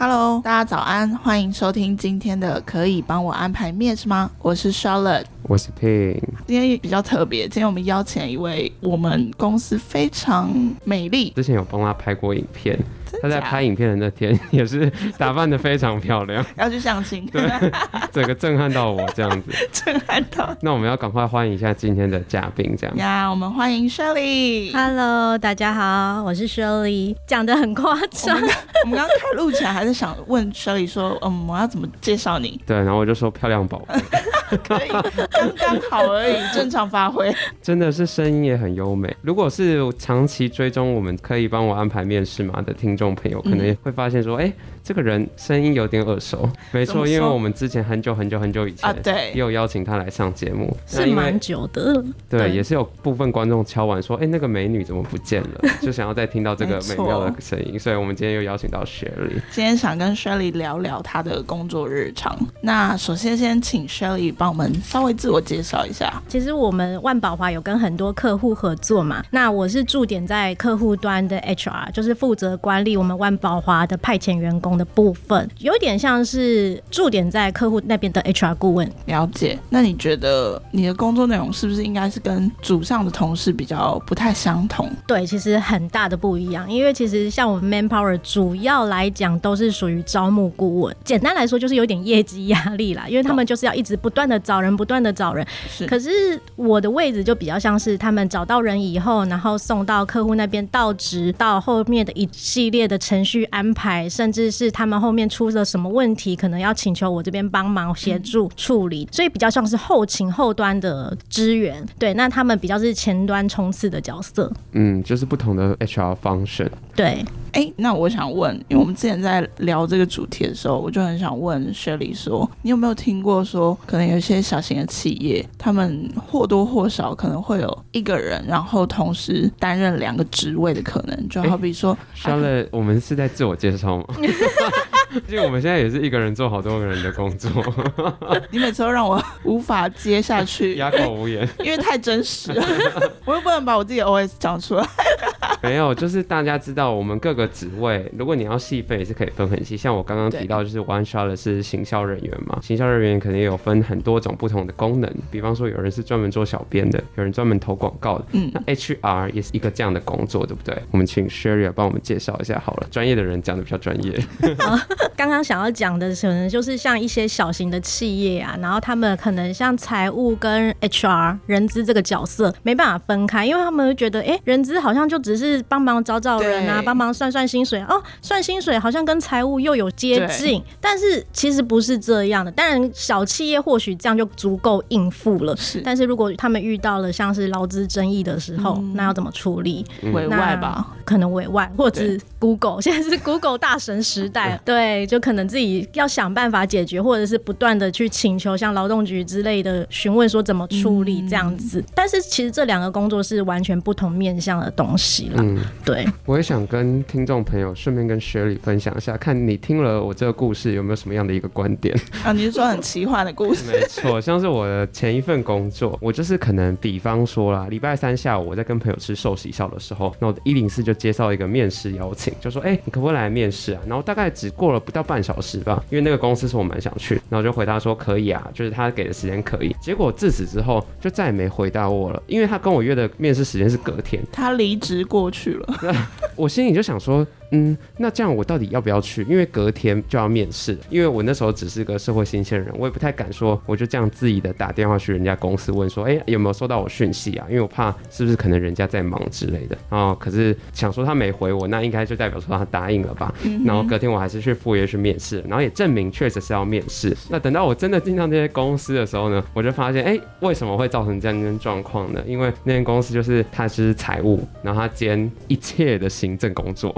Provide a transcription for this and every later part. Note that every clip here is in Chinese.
Hello，大家早安，欢迎收听今天的可以帮我安排面试吗？我是 Charlotte，我是 Ping。今天比较特别，今天我们邀请一位我们公司非常美丽，之前有帮他拍过影片。他在拍影片的那天 也是打扮的非常漂亮，要去相亲，对，整个震撼到我这样子，震撼到。那我们要赶快欢迎一下今天的嘉宾，这样呀，yeah, 我们欢迎 Shirley。Hello，大家好，我是 Shirley。讲的很夸张，我们刚刚开录前还是想问 Shirley 说，嗯，我要怎么介绍你？对，然后我就说漂亮宝贝，可以，刚刚好而已，正常发挥。真的是声音也很优美。如果是长期追踪，我们可以帮我安排面试吗的听众朋友，可能也会发现说，哎、嗯。这个人声音有点耳熟，没错，因为我们之前很久很久很久以前，啊，对，也有邀请他来上节目，是蛮久的，对，对，也是有部分观众敲完说，哎，那个美女怎么不见了？就想要再听到这个美妙的声音，所以我们今天又邀请到 Shirley，今天想跟 Shirley 聊聊她的工作日常。那首先先请 Shirley 帮我们稍微自我介绍一下。其实我们万宝华有跟很多客户合作嘛，那我是驻点在客户端的 HR，就是负责管理我们万宝华的派遣员工的部分，有点像是驻点在客户那边的 HR 顾问。了解。那你觉得你的工作内容是不是应该是跟组上的同事比较不太相同？对，其实很大的不一样。因为其实像我们 Manpower 主要来讲都是属于招募顾问，简单来说就是有点业绩压力啦，因为他们就是要一直不断的找人，不断的找人。是。可是我的位置就比较像是他们找到人以后，然后送到客户那边到职，到后面的一系列的程序安排，甚至是。他们后面出了什么问题，可能要请求我这边帮忙协助处理，所以比较像是后勤后端的支援。对，那他们比较是前端冲刺的角色。嗯，就是不同的 HR function。对。哎、欸，那我想问，因为我们之前在聊这个主题的时候，我就很想问 Shirley 说，你有没有听过说，可能有一些小型的企业，他们或多或少可能会有一个人，然后同时担任两个职位的可能，就好比说，Shirley，我们是在自我介绍吗？因为我们现在也是一个人做好多个人的工作，你每次都让我无法接下去，哑口无言，因为太真实了，我又不能把我自己的 OS 讲出来。没有，就是大家知道我们各个职位，如果你要细分也是可以分很细。像我刚刚提到，就是 One Shot 的是行销人员嘛，行销人员肯定有分很多种不同的功能，比方说有人是专门做小编的，有人专门投广告的。嗯，那 HR 也是一个这样的工作，对不对？我们请 Shirley 帮我们介绍一下好了，专业的人讲的比较专业。刚刚想要讲的可能就是像一些小型的企业啊，然后他们可能像财务跟 HR 人资这个角色没办法分开，因为他们会觉得，哎，人资好像就只是。帮忙找找人啊，帮忙算算薪水哦，算薪水好像跟财务又有接近，但是其实不是这样的。当然，小企业或许这样就足够应付了。是，但是如果他们遇到了像是劳资争议的时候，嗯、那要怎么处理？委外吧，可能委外，或者是 Google，现在是 Google 大神时代，对，就可能自己要想办法解决，或者是不断的去请求像劳动局之类的询问说怎么处理这样子。嗯、但是其实这两个工作是完全不同面向的东西了。嗯，对，我也想跟听众朋友顺便跟 Shirley 分享一下，看你听了我这个故事有没有什么样的一个观点 啊？你是说很奇幻的故事？没错，像是我的前一份工作，我就是可能比方说啦，礼拜三下午我在跟朋友吃寿喜烧的时候，那我的一零四就接到一个面试邀请，就说哎、欸，你可不可以来面试啊？然后大概只过了不到半小时吧，因为那个公司是我蛮想去，然后就回答说可以啊，就是他给的时间可以。结果自此之后就再也没回答我了，因为他跟我约的面试时间是隔天，他离职过去了。我心里就想说。嗯，那这样我到底要不要去？因为隔天就要面试，因为我那时候只是个社会新鲜人，我也不太敢说，我就这样自己的打电话去人家公司问说，哎、欸，有没有收到我讯息啊？因为我怕是不是可能人家在忙之类的。然后可是想说他没回我，那应该就代表说他答应了吧？嗯、然后隔天我还是去赴约去面试，然后也证明确实是要面试。那等到我真的进到那些公司的时候呢，我就发现，哎、欸，为什么会造成这样一种状况呢？因为那间公司就是他是财务，然后他兼一切的行政工作，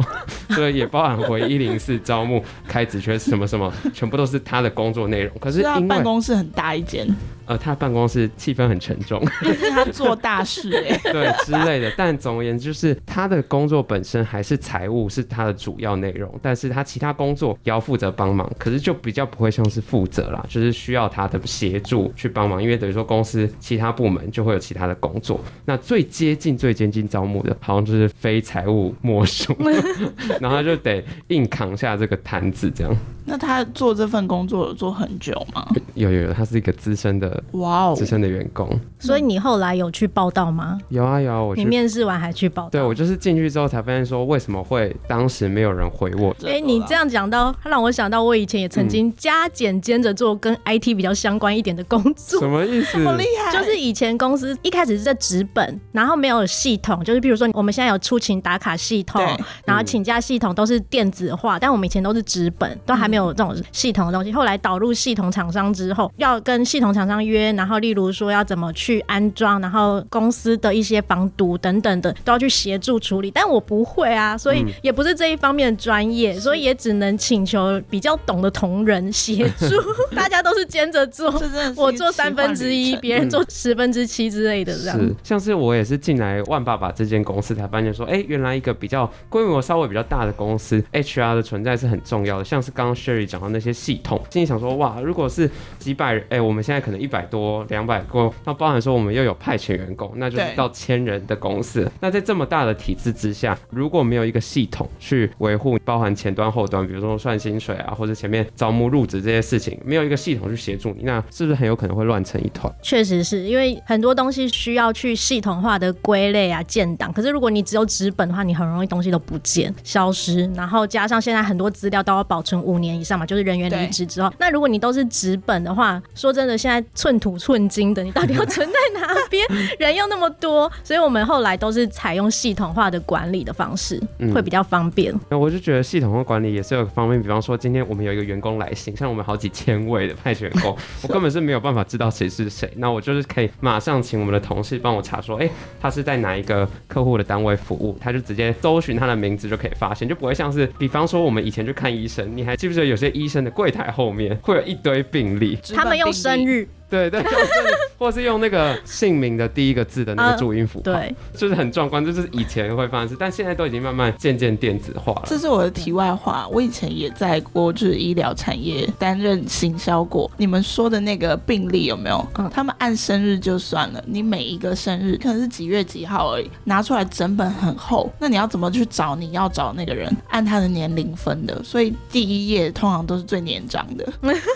所以也包含。回一零四招募开职缺什么什么，全部都是他的工作内容。可是因为办公室很大一间。呃，他的办公室气氛很沉重，他做大事 哎，对之类的。但总而言之，就是他的工作本身还是财务是他的主要内容，但是他其他工作也要负责帮忙，可是就比较不会像是负责啦，就是需要他的协助去帮忙，因为等于说公司其他部门就会有其他的工作。那最接近最接近招募的，好像就是非财务莫属，然后他就得硬扛下这个摊子，这样。那他做这份工作有做很久吗？有有有，他是一个资深的哇哦，资深的员工。所以你后来有去报道吗？有啊有啊，我去你面试完还去报道？对，我就是进去之后才发现说，为什么会当时没有人回我。哎、欸，你这样讲到，他让我想到我以前也曾经加减兼着做跟 IT 比较相关一点的工作。什么意思？好厉害！就是以前公司一开始是在纸本，然后没有系统，就是比如说我们现在有出勤打卡系统，然后请假系统都是电子化，但我们以前都是纸本，都还没有这种系统的东西。后来导入系统厂商之后，要跟系统厂商约，然后例如说要怎么去安装，然后公司的一些防毒等等的都要去协助处理。但我不会啊，所以也不是这一方面的专业，所以也只能请求比较懂的同仁协助。大家都是兼着做，我做三分之一，别人做十分之七之类的这样。是，像是我也是进来万爸爸这间公司才发现说，哎、欸，原来一个比较规模稍微比较大的公司，HR 的存在是很重要的。像是刚刚 Sherry 讲到那些系统，心里想说，哇，如果是几百人，哎、欸，我们现在可能一百多、两百多，那包含说我们又有派遣员工，那就是到千人的公司。那在这么大的体制之下，如果没有一个系统去维护，包含前端、后端，比如说算薪水啊，或者前面招募、入职这些事情，没有一个系统去协助你，那是不是很有可能会乱成一团？确实是因为很多东西需要去系统化的归类啊、建档。可是如果你只有纸本的话，你很容易东西都不见、消失。然后加上现在很多资料都要保存五年以上嘛，就是人员离职之后，那如果你都是纸本的话，说真的，现在寸土寸金的，你到底要存在哪边？人又那么多，所以我们后来都是采用系统化的管理的方式，嗯、会比较方便。那我就觉得系统化管理也是有个方便，比方说今天我们有一个员工来信，像我们好几千位的派遣员工，我根本是没有办法知道谁是谁。那我就是可以马上请我们的同事帮我查说，哎、欸，他是在哪一个客户的单位服务，他就直接搜寻他的名字就可以发现，就不会像是比方说我们以前去看医生，你还记不记得有些医生的柜台后面会有一堆病例，他们用生日。对对，对，或是用那个姓名的第一个字的那个注音符号，对，就是很壮观，就是以前会发生但现在都已经慢慢渐渐电子化了。这是我的题外话，我以前也在过就是医疗产业担任行销过。你们说的那个病例有没有？嗯，他们按生日就算了，你每一个生日可能是几月几号而已，拿出来整本很厚，那你要怎么去找你要找那个人？按他的年龄分的，所以第一页通常都是最年长的。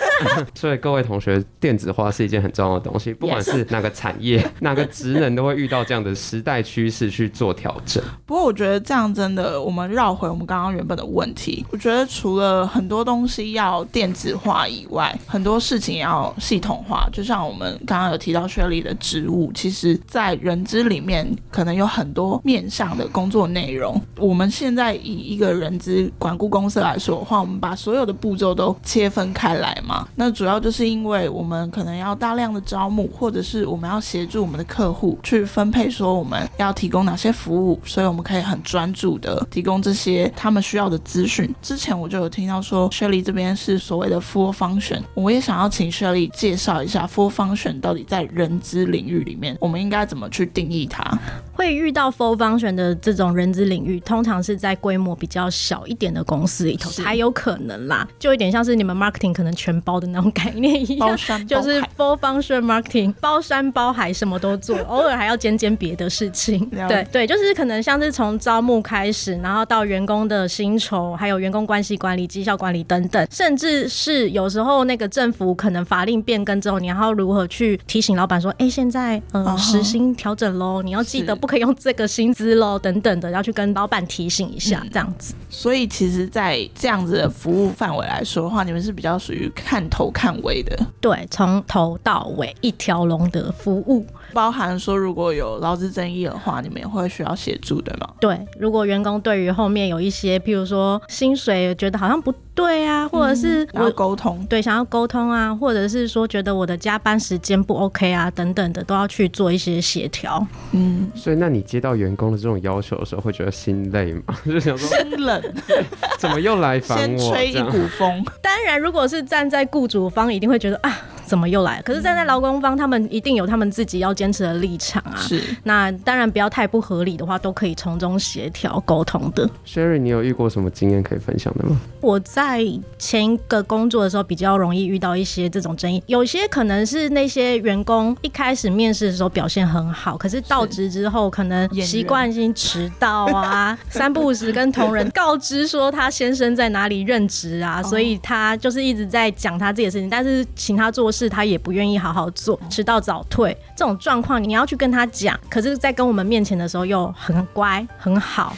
所以各位同学，电子化是。一件很重要的东西，不管是哪个产业.哪个职能，都会遇到这样的时代趋势去做调整。不过，我觉得这样真的，我们绕回我们刚刚原本的问题。我觉得除了很多东西要电子化以外，很多事情也要系统化。就像我们刚刚提到 Shirley 的职务，其实在人资里面可能有很多面向的工作内容。我们现在以一个人资管顾公司来说的话，我们把所有的步骤都切分开来嘛。那主要就是因为我们可能要大量的招募，或者是我们要协助我们的客户去分配，说我们要提供哪些服务，所以我们可以很专注的提供这些他们需要的资讯。之前我就有听到说，Shirley 这边是所谓的 Full Function，我也想要请 Shirley 介绍一下 Full Function 到底在人资领域里面，我们应该怎么去定义它？会遇到 Full Function 的这种人资领域，通常是在规模比较小一点的公司里头才有可能啦，就有点像是你们 Marketing 可能全包的那种概念一样，包山包就是 Full Function Marketing 包山包海什么都做，偶尔还要兼兼别的事情。对对，就是可能像是从招募开始，然后到员工的薪酬，还有员工关系管理、绩效管理等等，甚至是有时候那个政府可能法令变更之后，你要如何去提醒老板说，哎，现在呃时薪调整喽，你要记得。不可以用这个薪资喽，等等的，要去跟老板提醒一下，这样子。嗯，所以，其实，在这样子的服务范围来说的话，你们是比较属于看头看尾的。对，从头到尾一条龙的服务。包含说，如果有劳资争议的话，你们也会需要协助的吗？对，如果员工对于后面有一些，譬如说薪水觉得好像不对啊，或者是要沟通，对，想要沟通啊，或者是说觉得我的加班时间不 OK 啊，等等的，都要去做一些协调。嗯，所以那你接到员工的这种要求的时候，会觉得心累吗？就想说心冷，怎么又来烦我？先吹一股风。当然，如果是站在雇主方，一定会觉得啊。怎么又来了？可是站在劳工方，他们一定有他们自己要坚持的立场啊。是，那当然不要太不合理的话，都可以从中协调沟通的。Sherry，你有遇过什么经验可以分享的吗？我在前一个工作的时候，比较容易遇到一些这种争议，有些可能是那些员工一开始面试的时候表现很好，可是到职之后可能习惯性迟到啊，三不五时跟同仁告知说他先生在哪里任职啊，所以他就是一直在讲他自己的事情，但是请他做事他也不愿意好好做，迟到早退这种状况，你要去跟他讲，可是，在跟我们面前的时候又很乖很好，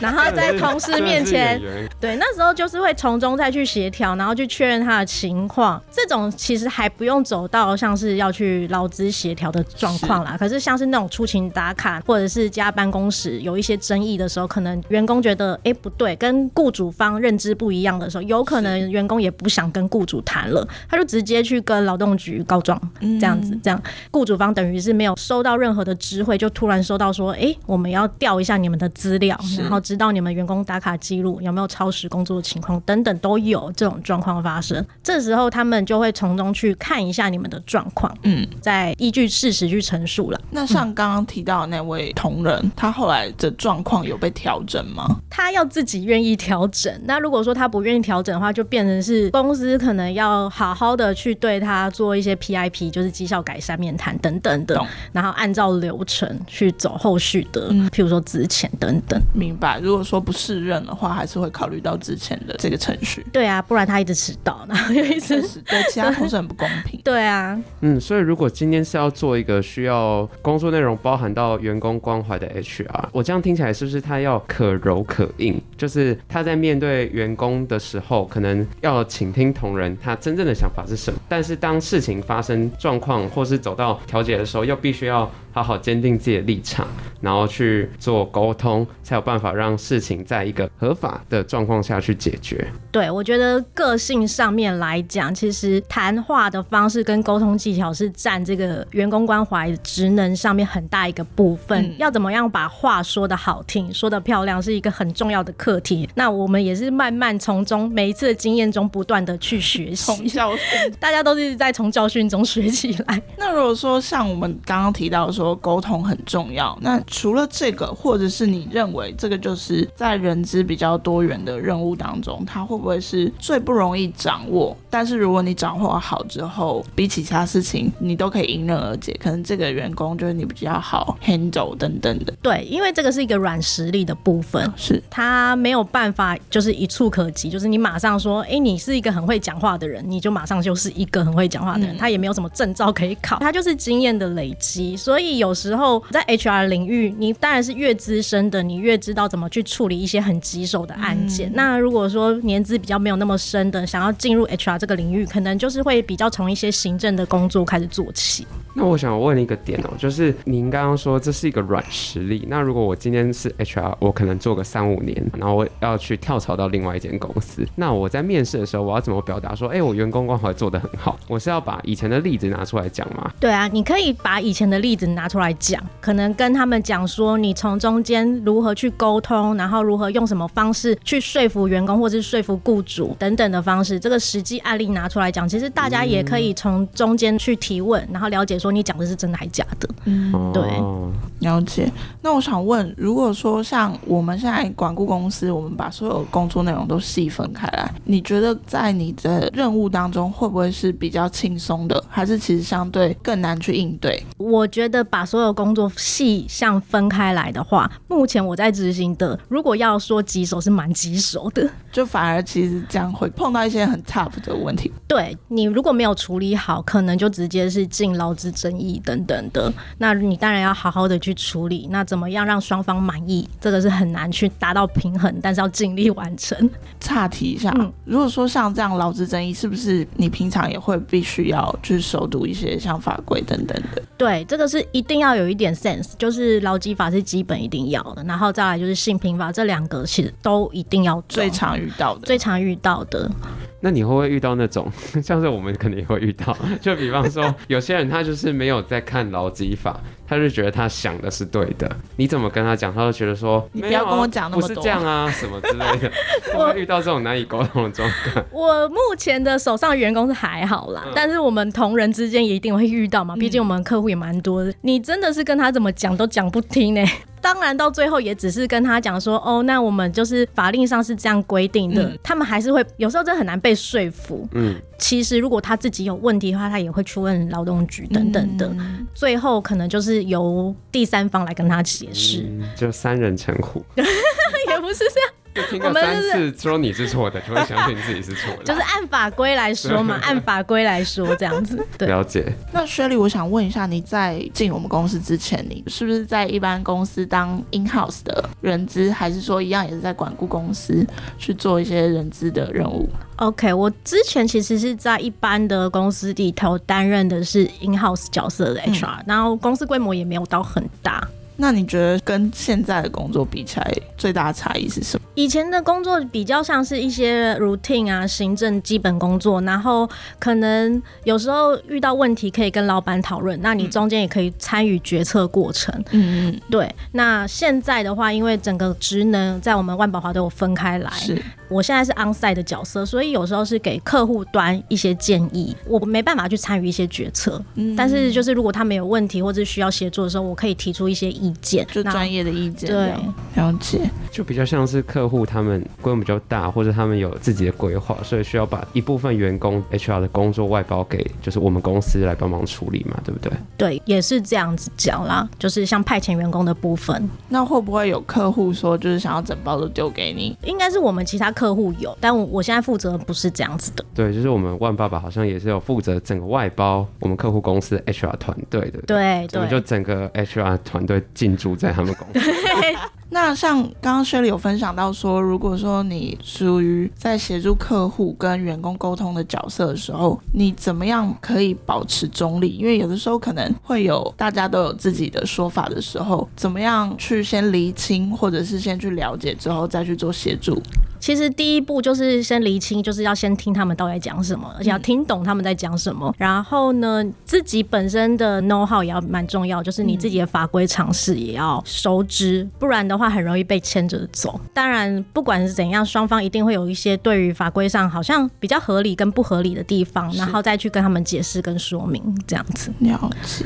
然后在同事面前，对，那时候就是会从中再去协调，然后去确认他的情况，这种其实还不用走到像是要去劳资协调的状况啦。可是像是那种出勤打卡或者是加班工时有一些争议的时候，可能员工觉得哎、欸、不对，跟雇主方认知不一样的时候，有可能员工也不想跟雇主谈了，他就直接去跟劳动局告状，这样子，这样雇主方等于是没有收到任何的知会，就突然收到说，哎、欸，我们要调一下你们的资料，然后知道你们员工打卡记录有没有超时工作的情况等等都有这种状况发生，这时候他们就会从中去看一下你们的状况，嗯，再依据事实去陈述了。那像刚刚提到的那位同仁，嗯、他后来的状况有被调整吗？他要自己愿意调整。那如果说他不愿意调整的话，就变成是公司可能要好好的去对他做一些 PIP，就是绩效改善面谈等等的，然后按照流程去走后续的，嗯、譬如说资遣等等。明白。如果说不适任的话，还是会考虑到之前的这个程序。对啊，不然他一直迟到，然后又一直迟对其他同事很不公平。对啊，嗯，所以如果今天是要做一个需要工作内容包含到员工关怀的 HR，我这样听起来是不是他要可柔可硬？就是他在面对员工的时候，可能要倾听同仁他真正的想法是什么，但是当事情发生状况或是走到调解的时候，又必须要好好坚定自己的立场，然后去做沟通，才有办法让事情在一个合法的状况下去解决。对，我觉得个性上面来讲，其实谈话的方式跟沟通技巧是占这个员工关怀职能上面很大一个部分。嗯、要怎么样把话说的好听、说的漂亮，是一个很重要的课题。那我们也是慢慢从中每一次的经验中不断的去学习。从教训，大家都是在从教训中学起来。那如果说像我们刚刚提到说，说沟通很重要。那除了这个，或者是你认为这个就是在人资比较多元的任务当中，它会不会是最不容易掌握？但是如果你掌握好之后，比起其他事情，你都可以迎刃而解。可能这个员工就是你比较好 handle 等等的。对，因为这个是一个软实力的部分，是他没有办法就是一触可及，就是你马上说，哎，你是一个很会讲话的人，你就马上就是一个很会讲话的人。嗯、他也没有什么证照可以考，他就是经验的累积，所以。有时候在 HR 领域，你当然是越资深的，你越知道怎么去处理一些很棘手的案件。嗯、那如果说年资比较没有那么深的，想要进入 HR 这个领域，可能就是会比较从一些行政的工作开始做起。那我想问一个点哦，就是您刚刚说这是一个软实力。那如果我今天是 HR，我可能做个三五年，然后我要去跳槽到另外一间公司，那我在面试的时候，我要怎么表达说，哎、欸，我员工关怀做得很好？我是要把以前的例子拿出来讲吗？对啊，你可以把以前的例子拿。拿出来讲，可能跟他们讲说，你从中间如何去沟通，然后如何用什么方式去说服员工，或是说服雇主等等的方式，这个实际案例拿出来讲，其实大家也可以从中间去提问，然后了解说你讲的是真的还是假的。嗯，对，了解。那我想问，如果说像我们现在管顾公司，我们把所有工作内容都细分开来，你觉得在你的任务当中会不会是比较轻松的，还是其实相对更难去应对？我觉得。把所有工作细项分开来的话，目前我在执行的，如果要说棘手，是蛮棘手的，就反而其实这样会碰到一些很 tough 的问题。对，你如果没有处理好，可能就直接是进劳资争议等等的。那你当然要好好的去处理。那怎么样让双方满意，这个是很难去达到平衡，但是要尽力完成。岔题一下，嗯、如果说像这样劳资争议，是不是你平常也会必须要去熟读一些像法规等等的？对，这个是一。定要有一点 sense，就是劳基法是基本一定要的，然后再来就是性平法，这两个其实都一定要。最常遇到的，最常遇到的。那你会不会遇到那种，像是我们可能也会遇到，就比方说有些人他就是没有在看劳基法，他就觉得他想的是对的。你怎么跟他讲，他就觉得说你不要跟我讲那么多，不是这样啊，什么之类的。我会遇到这种难以沟通的状态。我目前的手上员工是还好啦，嗯、但是我们同仁之间也一定会遇到嘛，毕竟我们客户也蛮多的。你真的是跟他怎么讲都讲不听呢、欸。当然，到最后也只是跟他讲说，哦，那我们就是法令上是这样规定的，嗯、他们还是会有时候真的很难被说服。嗯，其实如果他自己有问题的话，他也会去问劳动局等等的，嗯、最后可能就是由第三方来跟他解释、嗯，就三人成虎，也不是这样。听过三次说你是错的，就会相信自己是错的。就是按法规来说嘛，按法规来说这样子。对，了解。那薛丽，我想问一下，你在进我们公司之前，你是不是在一般公司当 in house 的人资，还是说一样也是在管顾公司去做一些人资的任务？OK，我之前其实是在一般的公司里头担任的是 in house 角色的 HR，、嗯、然后公司规模也没有到很大。那你觉得跟现在的工作比起来，最大的差异是什么？以前的工作比较像是一些 routine 啊，行政基本工作，然后可能有时候遇到问题可以跟老板讨论，那你中间也可以参与决策过程。嗯嗯，对。那现在的话，因为整个职能在我们万宝华都有分开来，是我现在是 onsite 的角色，所以有时候是给客户端一些建议，我没办法去参与一些决策。嗯，但是就是如果他没有问题或者需要协助的时候，我可以提出一些意见，就专业的意见。对，了解。就比较像是客户他们规模比较大，或者他们有自己的规划，所以需要把一部分员工 HR 的工作外包给就是我们公司来帮忙处理嘛，对不对？对，也是这样子讲啦，就是像派遣员工的部分。那会不会有客户说就是想要整包都丢给你？应该是我们其他客户有，但我我现在负责不是这样子的。对，就是我们万爸爸好像也是有负责整个外包我们客户公司的 HR 团队的。对，对，我们就整个 HR 团队进驻在他们公司。那像刚刚薛莉有分享到说，如果说你属于在协助客户跟员工沟通的角色的时候，你怎么样可以保持中立？因为有的时候可能会有大家都有自己的说法的时候，怎么样去先厘清，或者是先去了解之后再去做协助？其实第一步就是先厘清，就是要先听他们到底在讲什么，而且要听懂他们在讲什么。然后呢，自己本身的 know how 也要蛮重要，就是你自己的法规常识也要熟知，不然的话很容易被牵着走。当然，不管是怎样，双方一定会有一些对于法规上好像比较合理跟不合理的地方，然后再去跟他们解释跟说明这样子。了解。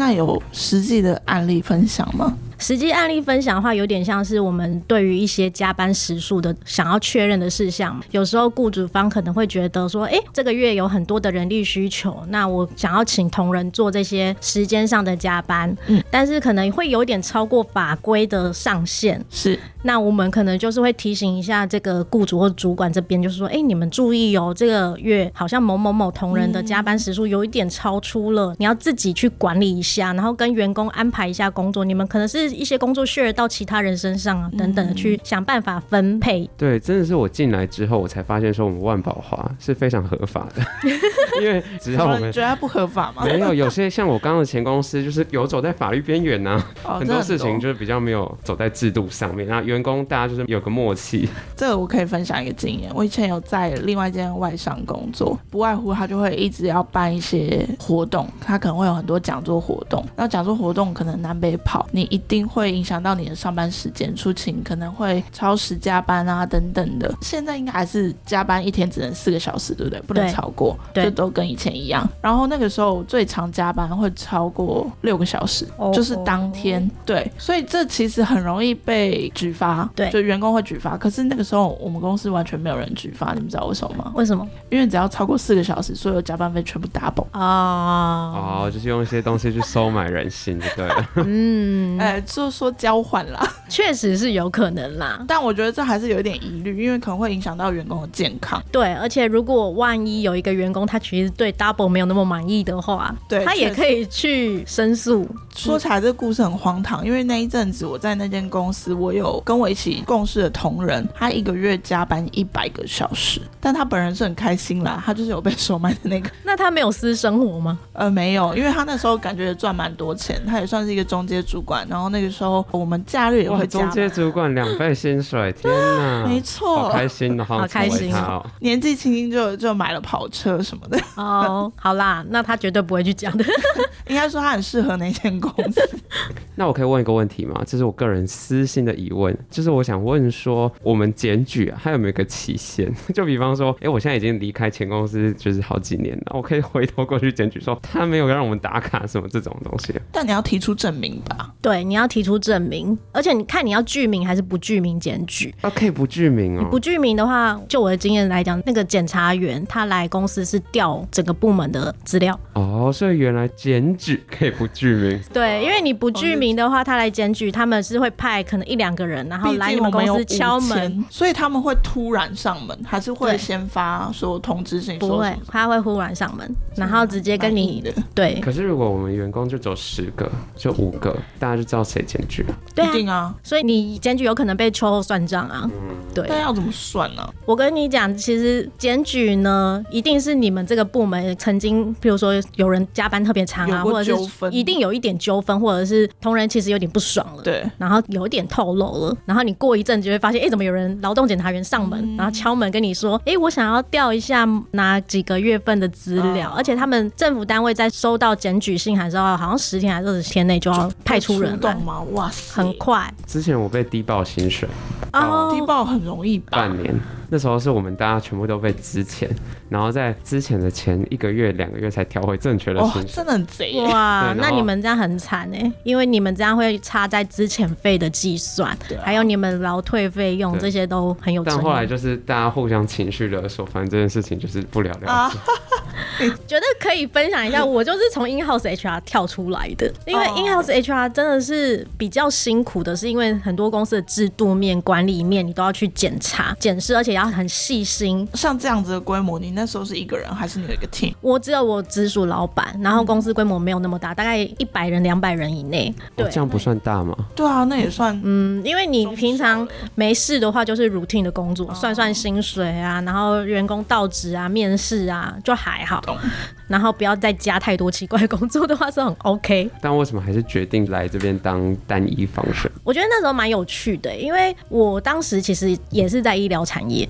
那有实际的案例分享吗？实际案例分享的话，有点像是我们对于一些加班时数的想要确认的事项。有时候雇主方可能会觉得说，哎、欸，这个月有很多的人力需求，那我想要请同仁做这些时间上的加班，嗯，但是可能会有点超过法规的上限。是，那我们可能就是会提醒一下这个雇主或主管这边，就是说，哎、欸，你们注意哦，这个月好像某某某同仁的加班时数有一点超出了，你要自己去管理一下，然后跟员工安排一下工作。你们可能是。一些工作 share 到其他人身上啊，等等的，去想办法分配。对，真的是我进来之后，我才发现说我们万宝华是非常合法的，因为只要我们觉得不合法吗？没有，有些像我刚刚的前公司，就是游走在法律边缘呐，很多事情就是比较没有走在制度上面。那员工大家就是有个默契。这个我可以分享一个经验，我以前有在另外一间外商工作，不外乎他就会一直要办一些活动，他可能会有很多讲座活动，那讲座活动可能南北跑，你一定。会影响到你的上班时间，出勤可能会超时加班啊等等的。现在应该还是加班一天只能四个小时，对不对？不能超过，对，就都跟以前一样。然后那个时候最长加班会超过六个小时，哦、就是当天。对，所以这其实很容易被举发，对，就员工会举发。可是那个时候我们公司完全没有人举发，你们知道为什么吗？为什么？因为只要超过四个小时，所有加班费全部 double 啊！哦，就是用一些东西去收买人心，就对了。嗯，哎。就说交换啦，确实是有可能啦，但我觉得这还是有一点疑虑，因为可能会影响到员工的健康。对，而且如果万一有一个员工他其实对 double 没有那么满意的话，对，他也可以去申诉。说起来这个故事很荒唐，因为那一阵子我在那间公司，我有跟我一起共事的同仁，他一个月加班一百个小时，但他本人是很开心啦，他就是有被收买的那个。那他没有私生活吗？呃，没有，因为他那时候感觉赚蛮多钱，他也算是一个中介主管，然后那个时候我们假日也会加。中阶主管两倍薪水，天哪，没错，好开心的，好开心。年纪轻轻就就买了跑车什么的。哦，好啦，那他绝对不会去讲的。应该说他很适合那间公司。那我可以问一个问题吗？这是我个人私心的疑问，就是我想问说，我们检举啊，还有没有一个期限？就比方说，哎、欸，我现在已经离开前公司就是好几年了，我可以回头过去检举说他没有让我们打卡什么这种东西。但你要提出证明吧？对，你要提出证明，而且你看你要具名还是不具名检举？啊，可以不具名哦。不具名的话，就我的经验来讲，那个检察员他来公司是调整个部门的资料。哦，所以原来检举可以不具名。对，因为你不具名的话，他来检举，他们是会派可能一两个人，然后来你们公司敲门，所以他们会突然上门，还是会先发说通知信？不会，他会忽然上门，然后直接跟你的对。可是如果我们员工就走十个，就五个，大家就知道谁检举了。对啊，一定啊，所以你检举有可能被秋后算账啊。嗯，对。那要怎么算呢？我跟你讲，其实检举呢，一定是你们这个部门曾经，比如说有人加班特别长啊，或者是一定有一点纠纷，或者是同仁其实有点不爽了，对，然后有一点透露了，然后你过一阵就会发现，哎、欸，怎么有人劳动检查员上门，嗯、然后敲门跟你说，哎、欸，我想要调一下哪几个月份的资料，哦、而且他们政府单位在收到检举信函之后，好像十天还是二十天内就要派出人来吗？哇塞，很快。之前我被低报薪水，哦，低报很容易吧？半年。那时候是我们大家全部都被资遣，然后在资遣的前一个月、两个月才调回正确的薪水。哦，真的很贼哇！那你们这样很惨哎，因为你们这样会差在资遣费的计算，啊、还有你们劳退费用这些都很有。但后来就是大家互相情绪勒索，反正这件事情就是不了了之。啊、觉得可以分享一下，我就是从 in house HR 跳出来的，因为 in house HR 真的是比较辛苦的，是因为很多公司的制度面、管理面你都要去检查、检视，而且要。很细心，像这样子的规模，你那时候是一个人还是你有一个 team？我只有我直属老板，然后公司规模没有那么大，大概一百人、两百人以内。对，这样不算大吗？对啊，那也算。嗯，因为你平常没事的话，就是 routine 的工作，算算薪水啊，然后员工到职啊、面试啊，就还好。然后不要再加太多奇怪的工作的话，是很 OK。但为什么还是决定来这边当单一防水？我觉得那时候蛮有趣的，因为我当时其实也是在医疗产业。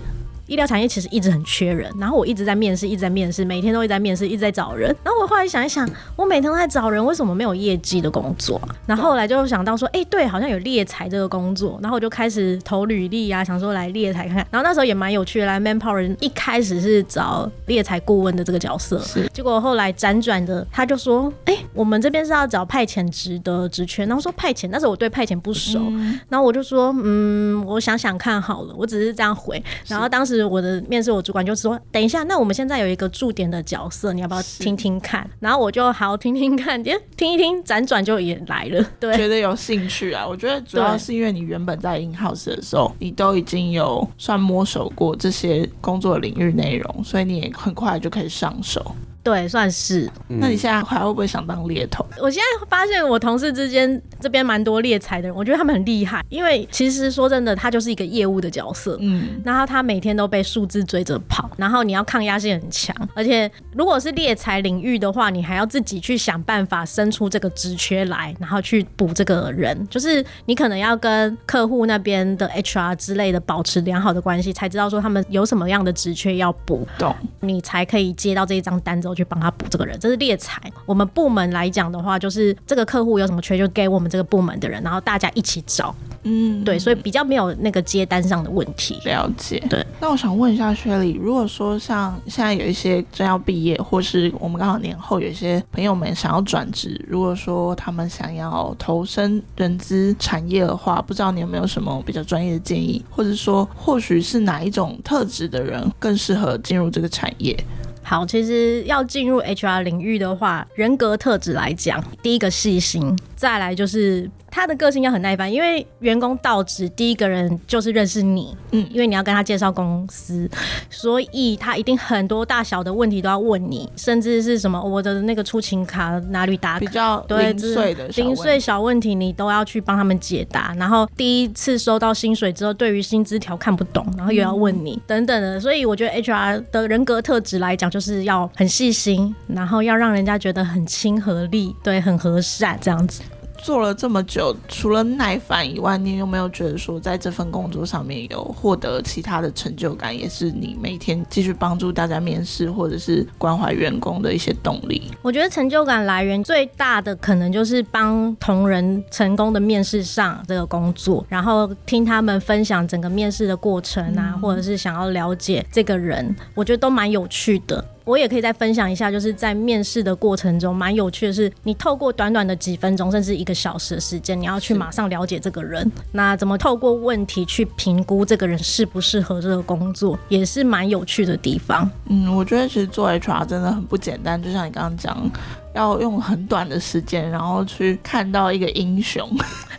医疗产业其实一直很缺人，然后我一直在面试，一直在面试，每天都一直在面试，一直在找人。然后我后来想一想，我每天都在找人，为什么没有业绩的工作？然后后来就想到说，哎、欸，对，好像有猎才这个工作。然后我就开始投履历啊，想说来猎才看看。然后那时候也蛮有趣的，来 Manpower 一开始是找猎才顾问的这个角色，是。结果后来辗转的，他就说，哎、欸，我们这边是要找派遣职的职缺。然后说派遣，那时候我对派遣不熟。嗯、然后我就说，嗯，我想想看好了，我只是这样回。然后当时。我的面试，我主管就说：“等一下，那我们现在有一个驻点的角色，你要不要听听看？”然后我就好好听听看，听一听，辗转就也来了。对，觉得有兴趣啊。我觉得主要是因为你原本在 in house 的时候，你都已经有算摸熟过这些工作领域内容，所以你也很快就可以上手。对，算是。那你现在还会不会想当猎头？我现在发现我同事之间这边蛮多猎才的人，我觉得他们很厉害。因为其实说真的，他就是一个业务的角色，嗯，然后他每天都被数字追着跑，然后你要抗压性很强，而且如果是猎才领域的话，你还要自己去想办法生出这个职缺来，然后去补这个人，就是你可能要跟客户那边的 HR 之类的保持良好的关系，才知道说他们有什么样的职缺要补，懂，你才可以接到这一张单子。去帮他补这个人，这是猎才。我们部门来讲的话，就是这个客户有什么缺，就给我们这个部门的人，然后大家一起找。嗯，对，所以比较没有那个接单上的问题。了解。对，那我想问一下薛莉，如果说像现在有一些正要毕业，或是我们刚好年后有一些朋友们想要转职，如果说他们想要投身人资产业的话，不知道你有没有什么比较专业的建议，或者说或许是哪一种特质的人更适合进入这个产业？好，其实要进入 HR 领域的话，人格特质来讲，第一个细心，再来就是。他的个性要很耐烦，因为员工到职第一个人就是认识你，嗯，因为你要跟他介绍公司，所以他一定很多大小的问题都要问你，甚至是什么我的那个出勤卡哪里打卡，比较零碎的零碎小问题，你都要去帮他们解答。然后第一次收到薪水之后，对于薪资条看不懂，然后又要问你、嗯、等等的，所以我觉得 HR 的人格特质来讲，就就是要很细心，然后要让人家觉得很亲和力，对，很和善这样子。做了这么久，除了耐烦以外，你有没有觉得说，在这份工作上面有获得其他的成就感，也是你每天继续帮助大家面试或者是关怀员工的一些动力？我觉得成就感来源最大的可能就是帮同仁成功的面试上这个工作，然后听他们分享整个面试的过程啊，嗯、或者是想要了解这个人，我觉得都蛮有趣的。我也可以再分享一下，就是在面试的过程中，蛮有趣的是，你透过短短的几分钟，甚至一个小时的时间，你要去马上了解这个人。那怎么透过问题去评估这个人适不适合这个工作，也是蛮有趣的地方。嗯，我觉得其实做 HR 真的很不简单，就像你刚刚讲。要用很短的时间，然后去看到一个英雄，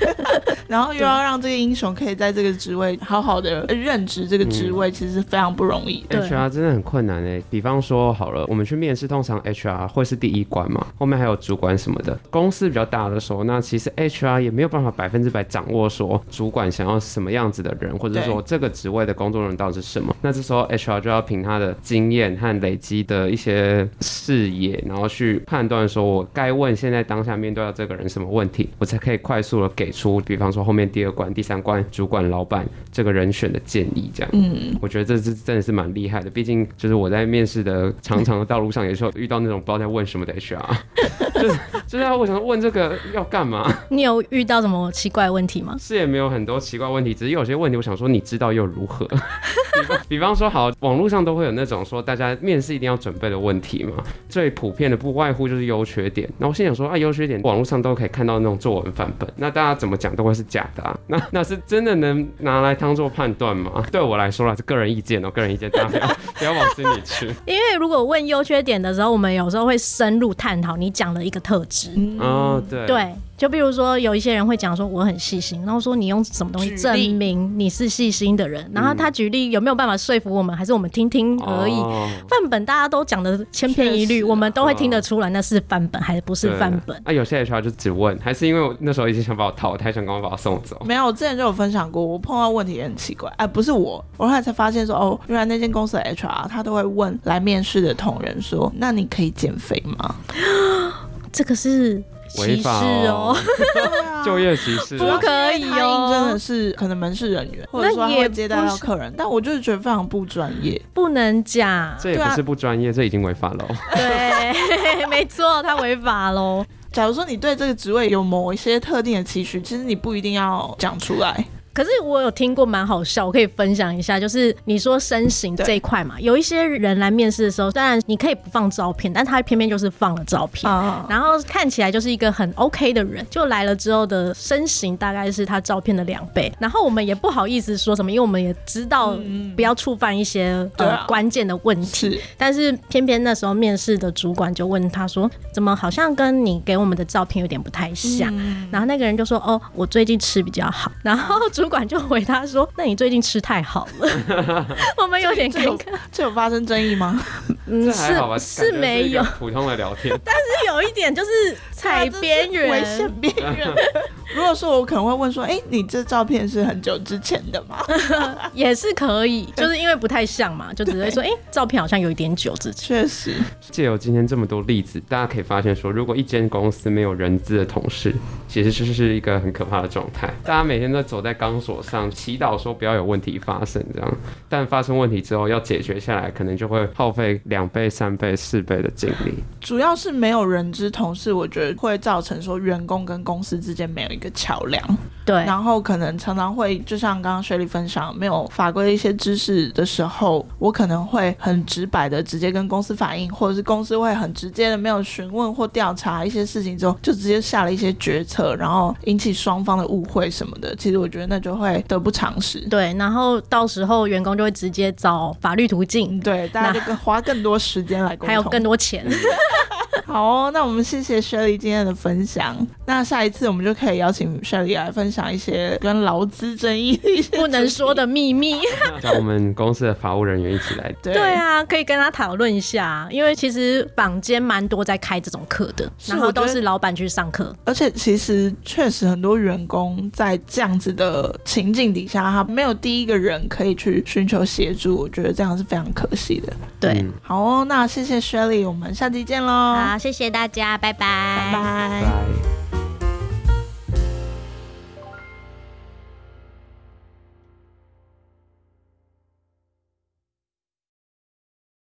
然后又要让这个英雄可以在这个职位好好的任职这个职位，其实是非常不容易。HR 真的很困难诶。比方说好了，我们去面试，通常 HR 会是第一关嘛，后面还有主管什么的。公司比较大的时候，那其实 HR 也没有办法百分之百掌握说主管想要什么样子的人，或者说这个职位的工作人到底是什么。那这时候 HR 就要凭他的经验和累积的一些视野，然后去判断。说我该问现在当下面对到这个人什么问题，我才可以快速的给出，比方说后面第二关、第三关主管、老板这个人选的建议，这样。嗯，我觉得这是真的是蛮厉害的。毕竟就是我在面试的长长的道路上，有时候遇到那种不知道在问什么的 HR，就是就是我想问这个要干嘛？你有遇到什么奇怪问题吗？是也没有很多奇怪问题，只是有些问题我想说，你知道又如何？比方说，好，网络上都会有那种说大家面试一定要准备的问题嘛，最普遍的不外乎就是优缺点。那我心想说啊，优缺点网络上都可以看到那种作文范本，那大家怎么讲都会是假的啊。那那是真的能拿来当做判断吗？对我来说啦，是个人意见哦，个人意见，大家不要 不要往心里去。因为如果问优缺点的时候，我们有时候会深入探讨你讲的一个特质。哦，对对。就比如说，有一些人会讲说我很细心，然后说你用什么东西证明你是细心的人？然后他举例有没有办法说服我们，还是我们听听而已？范本大家都讲的千篇一律，我们都会听得出来那是范本还是不是范本？啊，有些 HR 就只问，还是因为我那时候已经想把我淘汰，想赶快把我送走。没有，我之前就有分享过，我碰到问题也很奇怪，哎，不是我，我后来才发现说，哦，原来那间公司的 HR 他都会问来面试的同仁说，那你可以减肥吗？这个是。歧视哦，就业歧视，不可以哦。真的是可能门市人员，或者说他会接待到客人，但我就是觉得非常不专业，不能讲。这也不是不专业，这已经违法了。对，没错，他违法喽。假如说你对这个职位有某一些特定的期许，其实你不一定要讲出来。可是我有听过蛮好笑，我可以分享一下，就是你说身形这一块嘛，有一些人来面试的时候，当然你可以不放照片，但他偏偏就是放了照片，然后看起来就是一个很 OK 的人，就来了之后的身形大概是他照片的两倍，然后我们也不好意思说什么，因为我们也知道不要触犯一些呃关键的问题，但是偏偏那时候面试的主管就问他说，怎么好像跟你给我们的照片有点不太像，然后那个人就说，哦，我最近吃比较好，然后。主管就回他说：“那你最近吃太好了。” 我们有点尴尬，这有发生争议吗？嗯，是是没有普通的聊天，但是有一点就是踩边缘，危险边缘。如果说我可能会问说：“哎，你这照片是很久之前的吗？” 也是可以，就是因为不太像嘛，就只会说：“哎，照片好像有一点久之前。”确实，借由今天这么多例子，大家可以发现说，如果一间公司没有人资的同事，其实就是一个很可怕的状态。大家每天都走在钢索上，祈祷说不要有问题发生，这样。但发生问题之后要解决下来，可能就会耗费两倍、三倍、四倍的精力。主要是没有人资同事，我觉得会造成说员工跟公司之间没有一个桥梁。对，然后可能常常会，就像刚刚雪莉分享，没有法规的一些知识的时候，我可能会很直白的直接跟公司反映，或者是公司会很直接的没有询问或调查一些事情之后，就直接下了一些决策，然后引起双方的误会什么的。其实我觉得那就会得不偿失。对，然后到时候员工就会直接找法律途径，对，大家就更花更多时间来沟通，还有更多钱。好哦，那我们谢谢 Shirley 今天的分享。那下一次我们就可以邀请 Shirley 来分享一些跟劳资争议的一些不能说的秘密，叫我们公司的法务人员一起来。对，对啊，可以跟他讨论一下，因为其实坊间蛮多在开这种课的，然后都是老板去上课。而且其实确实很多员工在这样子的情境底下，他没有第一个人可以去寻求协助，我觉得这样是非常可惜的。对，嗯、好哦，那谢谢 Shirley，我们下期见喽。谢谢大家，拜拜，拜拜。